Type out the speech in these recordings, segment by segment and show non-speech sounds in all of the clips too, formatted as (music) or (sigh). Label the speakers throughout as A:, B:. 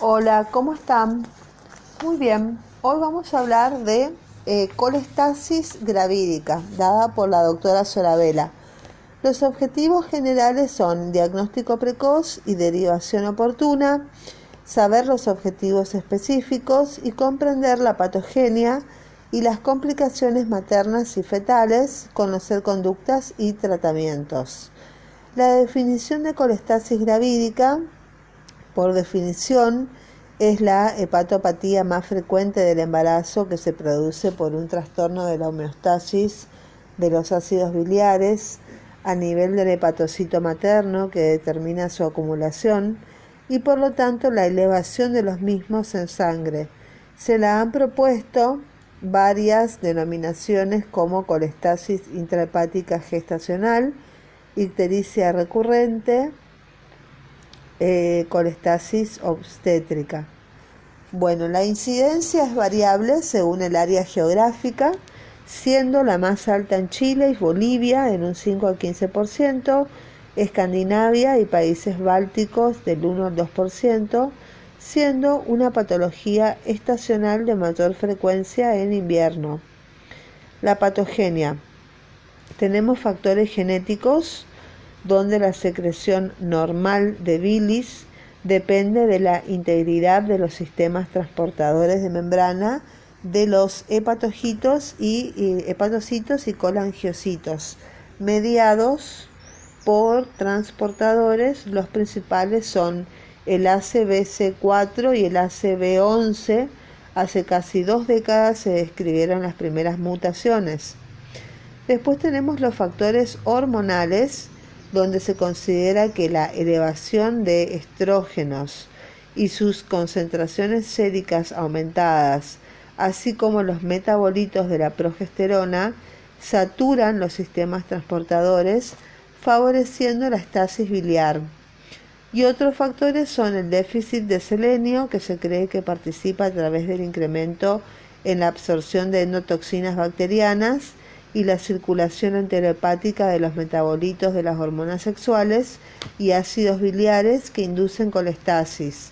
A: Hola, ¿cómo están? Muy bien, hoy vamos a hablar de eh, colestasis gravídica, dada por la doctora Soravela. Los objetivos generales son diagnóstico precoz y derivación oportuna, saber los objetivos específicos y comprender la patogenia y las complicaciones maternas y fetales, conocer conductas y tratamientos. La definición de colestasis gravídica por definición, es la hepatopatía más frecuente del embarazo que se produce por un trastorno de la homeostasis de los ácidos biliares a nivel del hepatocito materno que determina su acumulación y por lo tanto la elevación de los mismos en sangre. Se la han propuesto varias denominaciones como colestasis intrahepática gestacional, ictericia recurrente, eh, colestasis obstétrica. Bueno, la incidencia es variable según el área geográfica, siendo la más alta en Chile y Bolivia en un 5 al 15%, Escandinavia y países bálticos del 1 al 2%, siendo una patología estacional de mayor frecuencia en invierno. La patogenia. Tenemos factores genéticos donde la secreción normal de bilis depende de la integridad de los sistemas transportadores de membrana de los hepatocitos y, hepatocitos y colangiocitos, mediados por transportadores. Los principales son el ACBC4 y el ACB11. Hace casi dos décadas se describieron las primeras mutaciones. Después tenemos los factores hormonales, donde se considera que la elevación de estrógenos y sus concentraciones séricas aumentadas, así como los metabolitos de la progesterona, saturan los sistemas transportadores, favoreciendo la estasis biliar. Y otros factores son el déficit de selenio, que se cree que participa a través del incremento en la absorción de endotoxinas bacterianas, y la circulación enterohepática de los metabolitos de las hormonas sexuales y ácidos biliares que inducen colestasis.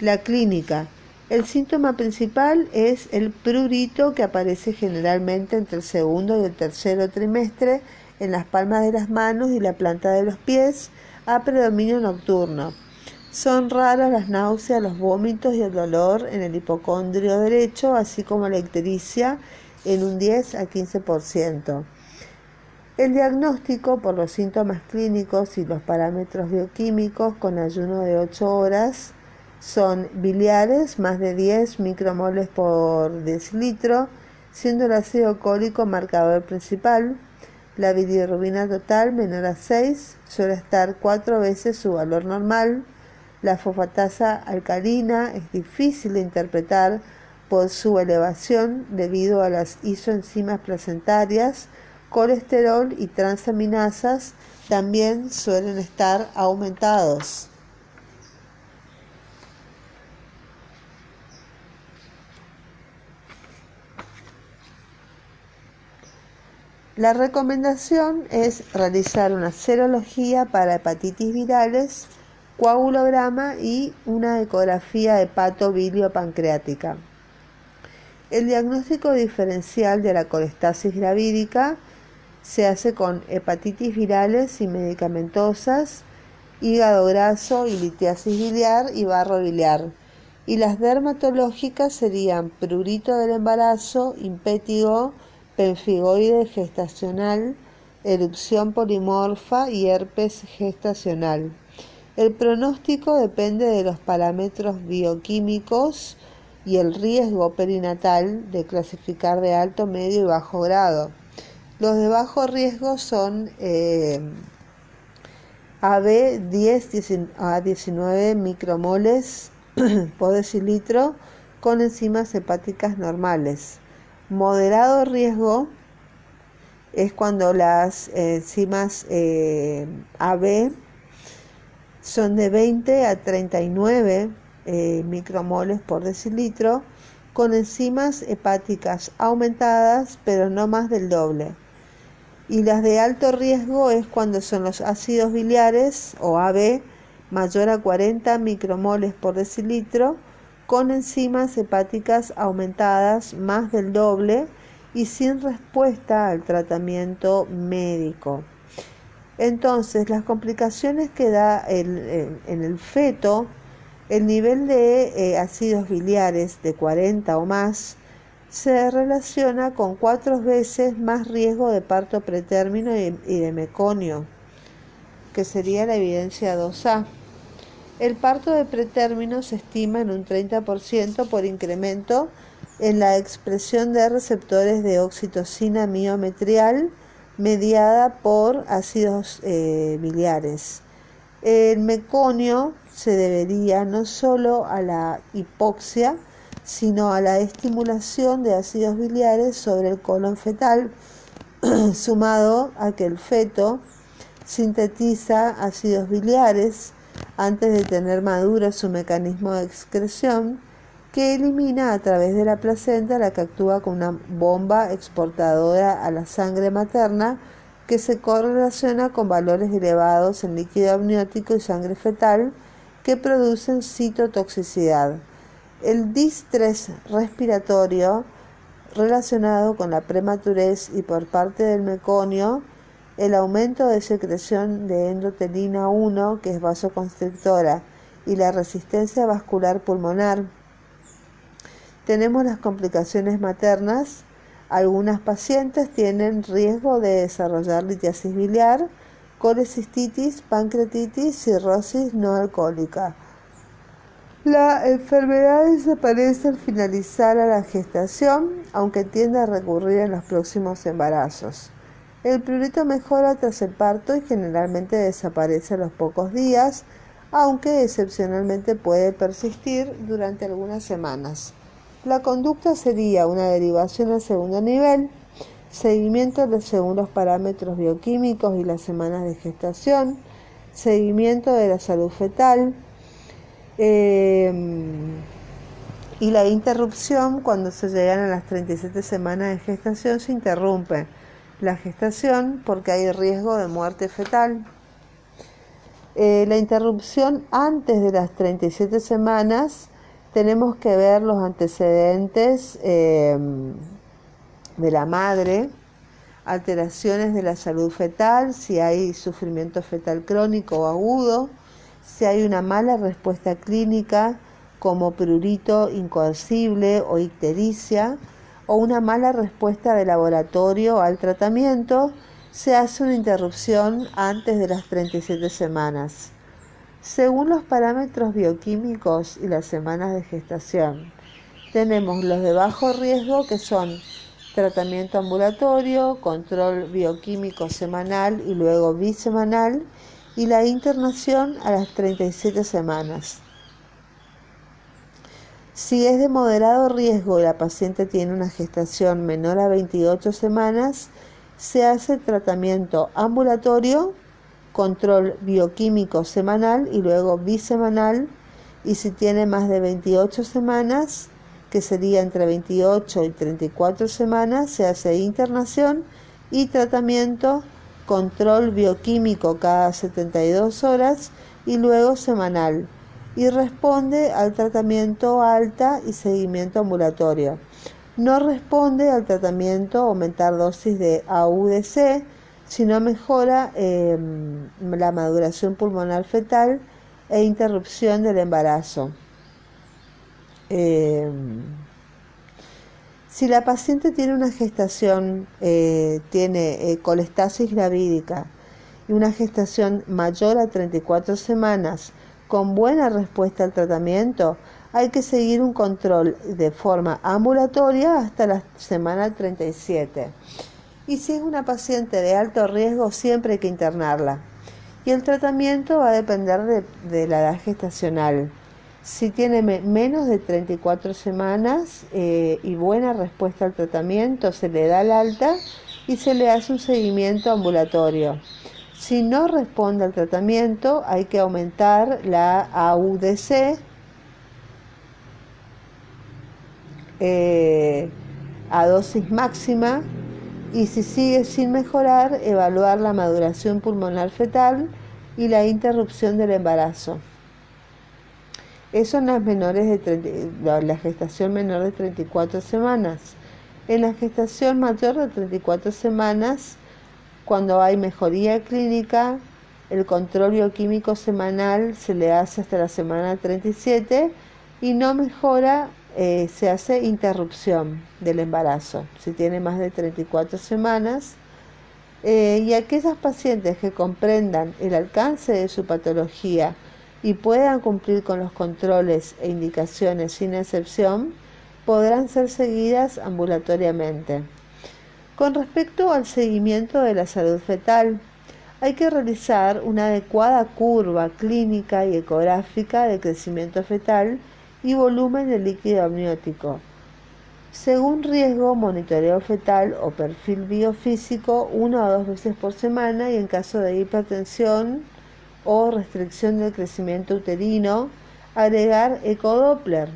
A: La clínica. El síntoma principal es el prurito que aparece generalmente entre el segundo y el tercer trimestre en las palmas de las manos y la planta de los pies a predominio nocturno. Son raras las náuseas, los vómitos y el dolor en el hipocondrio derecho, así como la ictericia en un 10 a 15%. El diagnóstico por los síntomas clínicos y los parámetros bioquímicos con ayuno de 8 horas son biliares, más de 10 micromoles por decilitro, siendo el ácido cólico marcador principal. La bilirrubina total menor a 6 suele estar cuatro veces su valor normal. La fosfatasa alcalina es difícil de interpretar por su elevación debido a las isoenzimas placentarias, colesterol y transaminasas también suelen estar aumentados. La recomendación es realizar una serología para hepatitis virales, coagulograma y una ecografía hepato-bilio-pancreática. El diagnóstico diferencial de la colestasis gravídica se hace con hepatitis virales y medicamentosas, hígado graso y litiasis biliar y barro biliar. Y las dermatológicas serían prurito del embarazo, impétigo, penfigoide gestacional, erupción polimorfa y herpes gestacional. El pronóstico depende de los parámetros bioquímicos, y el riesgo perinatal de clasificar de alto, medio y bajo grado. Los de bajo riesgo son eh, AB 10 a 19 micromoles (clears throat) por decilitro con enzimas hepáticas normales. Moderado riesgo es cuando las enzimas eh, AB son de 20 a 39 eh, micromoles por decilitro, con enzimas hepáticas aumentadas, pero no más del doble. Y las de alto riesgo es cuando son los ácidos biliares o AB mayor a 40 micromoles por decilitro, con enzimas hepáticas aumentadas más del doble y sin respuesta al tratamiento médico. Entonces, las complicaciones que da en el feto, el nivel de eh, ácidos biliares de 40 o más, se relaciona con cuatro veces más riesgo de parto pretérmino y, de meconio, que sería la evidencia 2A. El parto de pretérmino se estima en un 30% por incremento en la expresión de receptores de oxitocina miometrial mediada por ácidos eh, biliares. El meconio se debería no solo a la hipoxia, sino a la estimulación de ácidos biliares sobre el colon fetal, (clears throat) sumado a que el feto sintetiza ácidos biliares antes de tener maduro su mecanismo de excreción, que elimina a través de la placenta la que actúa como una bomba exportadora a la sangre materna que se correlaciona con valores elevados en líquido amniótico y sangre fetal que producen citotoxicidad. El distrés respiratorio relacionado con la prematurez y por parte del meconio, el aumento de secreción de endotelina 1, que es vasoconstrictora, y la resistencia vascular pulmonar. Tenemos las complicaciones maternas. Algunas pacientes tienen riesgo de desarrollar litiasis biliar, colecistitis, pancreatitis, cirrosis no alcohólica. La enfermedad desaparece al finalizar la gestación, aunque tiende a recurrir en los próximos embarazos. El prurito mejora tras el parto y generalmente desaparece a los pocos días, aunque excepcionalmente puede persistir durante algunas semanas. La conducta sería una derivación al segundo nivel, seguimiento según los parámetros bioquímicos y las semanas de gestación, seguimiento de la salud fetal, Em, y la interrupción, cuando se llegan a las 37 semanas de gestación, se interrumpe la gestación porque hay riesgo de muerte fetal. Eh, la interrupción antes de las 37 semanas, tenemos que ver los antecedentes em, de la madre, alteraciones de la salud fetal, si hay sufrimiento fetal crónico o agudo, si hay una mala respuesta clínica como prurito incoercible o ictericia o una mala respuesta de laboratorio al tratamiento, se hace una interrupción antes de las 37 semanas. Según los parámetros bioquímicos y las semanas de gestación, tenemos los de bajo riesgo que son tratamiento ambulatorio, control bioquímico semanal y luego bisemanal y la internación a las 37 semanas. Si es de moderado riesgo y la paciente tiene una gestación menor a 28 semanas, se hace tratamiento ambulatorio, control bioquímico semanal y luego bisemanal. Y si tiene más de 28 semanas, que sería entre 28 y 34 semanas, se hace internación y tratamiento control bioquímico cada 72 horas y luego semanal y responde al tratamiento alta y seguimiento ambulatorio. No responde al tratamiento aumentar dosis de AUDC, sino mejora em, la maduración pulmonar fetal e interrupción del embarazo. Em, si la paciente tiene una gestación, eh, tiene eh, colestasis gravídica y una gestación mayor a 34 semanas con buena respuesta al tratamiento, hay que seguir un control de forma ambulatoria hasta la semana 37. Y si es una paciente de alto riesgo, siempre hay que internarla. Y el tratamiento va a depender de la edad gestacional. Si tiene menos de 34 semanas eh, y buena respuesta al tratamiento, se le da el alta y se le hace un seguimiento ambulatorio. Si no responde al tratamiento, hay que aumentar la AUDC eh, a dosis máxima y si sigue sin mejorar, evaluar la maduración pulmonar fetal y la interrupción del embarazo. Eso en las menores de la gestación menor de 34 semanas. En la gestación mayor de 34 semanas, cuando hay mejoría clínica, el control bioquímico semanal se le hace hasta la semana 37 y no mejora, eh, se hace interrupción del embarazo. Si tiene más de 34 semanas, eh, y aquellas pacientes que comprendan el alcance de su patología y puedan cumplir con los controles e indicaciones sin excepción, podrán ser seguidas ambulatoriamente. Con respecto al seguimiento de la salud fetal, hay que realizar una adecuada curva clínica y ecográfica de crecimiento fetal y volumen de líquido amniótico. Según riesgo, monitoreo fetal o perfil biofísico una o dos veces por semana y en caso de hipertensión o restricción del crecimiento uterino, agregar ecodoppler.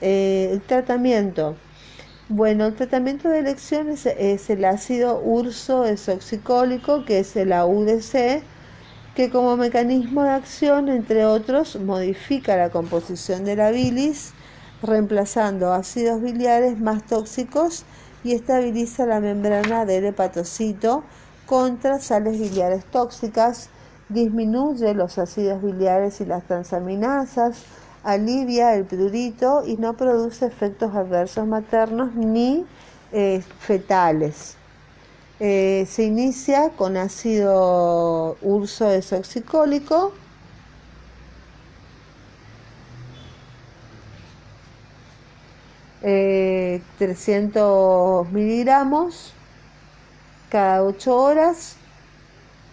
A: Eh, el tratamiento. Bueno, el tratamiento de elección es, el ácido urso desoxicólico, que es el AUDC, que como mecanismo de acción, entre otros, modifica la composición de la bilis, reemplazando ácidos biliares más tóxicos y estabiliza la membrana del hepatocito contra sales biliares tóxicas disminuye los ácidos biliares y las transaminasas, alivia el prurito y no produce efectos adversos maternos ni eh, fetales. Eh, se inicia con ácido urso desoxicólico. Eh, 300 miligramos cada 8 horas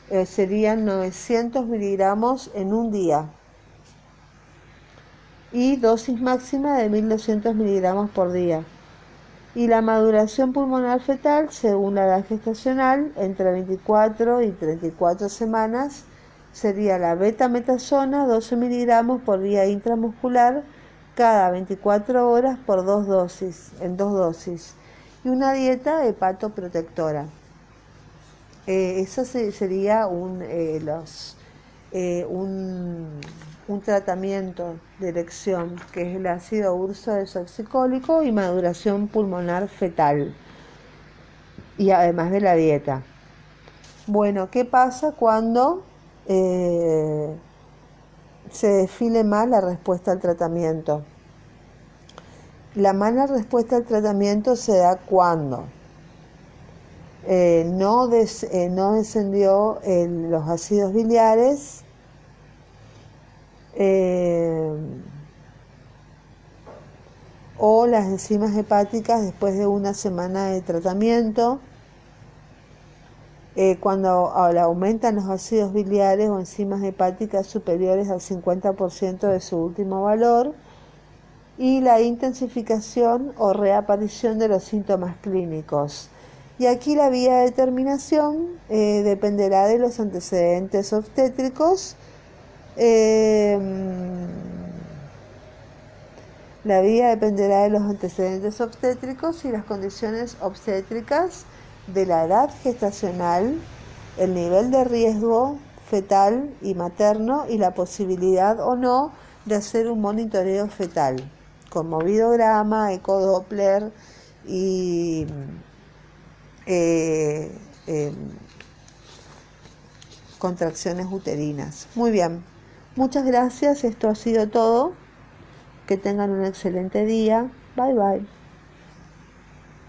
A: eh, serían 900 miligramos en un día y dosis máxima de 1200 miligramos por día. Y la maduración pulmonar fetal, según la edad gestacional, entre 24 y 34 semanas, sería la beta-metasona 12 miligramos por día intramuscular cada 24 horas por dos dosis, en dos dosis, y una dieta hepatoprotectora. Eh, eso sería un, eh, eh, un, tratamiento de elección, que es el ácido urso desoxicólico y maduración pulmonar fetal, y además de la dieta. Bueno, ¿qué pasa cuando se define mal la respuesta al tratamiento? La mala respuesta al tratamiento se da cuando eh, no, eh, no, descendió en los ácidos biliares, eh, o las enzimas hepáticas después de una semana de tratamiento. cuando aumentan los ácidos biliares o enzimas hepáticas superiores al 50% de su último valor y la intensificación o reaparición de los síntomas clínicos y aquí la vía de determinación eh, dependerá de los antecedentes obstétricos. Em, la vía dependerá de los antecedentes obstétricos y las condiciones obstétricas de la edad gestacional, el nivel de riesgo fetal y materno y la posibilidad o no de hacer un monitoreo fetal con movidograma, ecodoppler y eh, em, contracciones uterinas. Muy bien, muchas gracias, esto ha sido todo. Que tengan un excelente día. Bye bye.